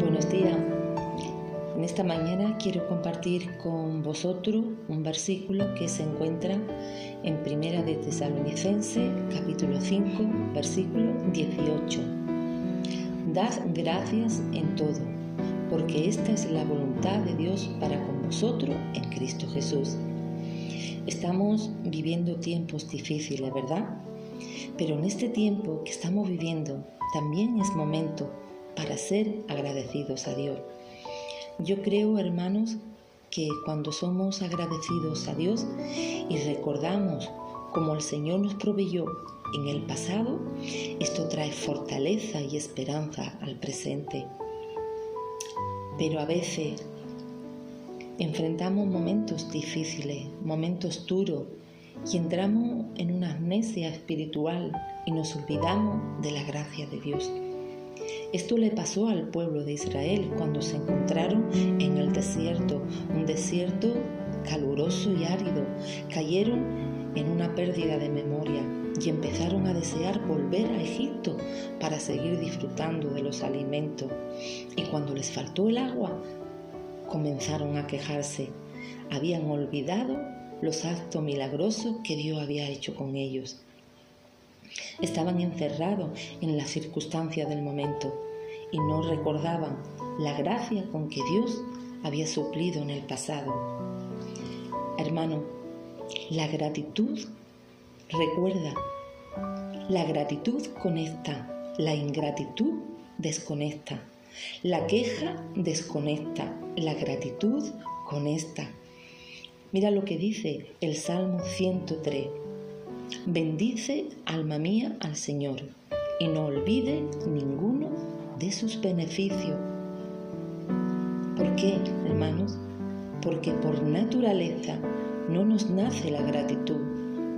Buenos días. En esta mañana quiero compartir con vosotros un versículo que se encuentra en Primera de Tesalonicense, capítulo 5, versículo 18. Dad gracias en todo, porque esta es la voluntad de Dios para con vosotros en Cristo Jesús. Estamos viviendo tiempos difíciles, ¿verdad? Pero en este tiempo que estamos viviendo también es momento para ser agradecidos a Dios. Yo creo, hermanos, que cuando somos agradecidos a Dios y recordamos cómo el Señor nos proveyó en el pasado, esto trae fortaleza y esperanza al presente. Pero a veces enfrentamos momentos difíciles, momentos duros, y entramos en una amnesia espiritual y nos olvidamos de la gracia de Dios. Esto le pasó al pueblo de Israel cuando se encontraron en el desierto, un desierto caluroso y árido. Cayeron en una pérdida de memoria y empezaron a desear volver a Egipto para seguir disfrutando de los alimentos. Y cuando les faltó el agua, comenzaron a quejarse. Habían olvidado los actos milagrosos que Dios había hecho con ellos. Estaban encerrados en las circunstancias del momento y no recordaban la gracia con que Dios había suplido en el pasado. Hermano, la gratitud recuerda, la gratitud conecta, la ingratitud desconecta, la queja desconecta, la gratitud conecta. Mira lo que dice el Salmo 103. Bendice, alma mía, al Señor, y no olvide ninguno de sus beneficios. ¿Por qué, hermanos? Porque por naturaleza no nos nace la gratitud,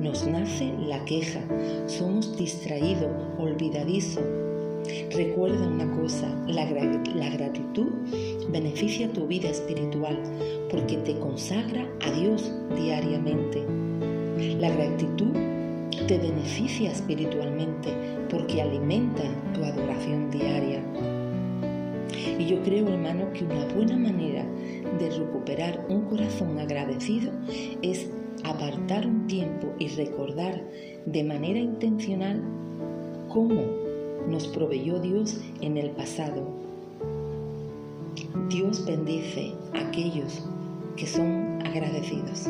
nos nace la queja. Somos distraídos, olvidadizos. Recuerda una cosa, la, gratitud beneficia tu vida espiritual porque te consagra a Dios diariamente. La gratitud te beneficia espiritualmente porque alimenta tu adoración diaria. Y yo creo, hermano, que una buena manera de recuperar un corazón agradecido es apartar un tiempo y recordar de manera intencional cómo nos proveyó Dios en el pasado. Dios bendice a aquellos que son agradecidos.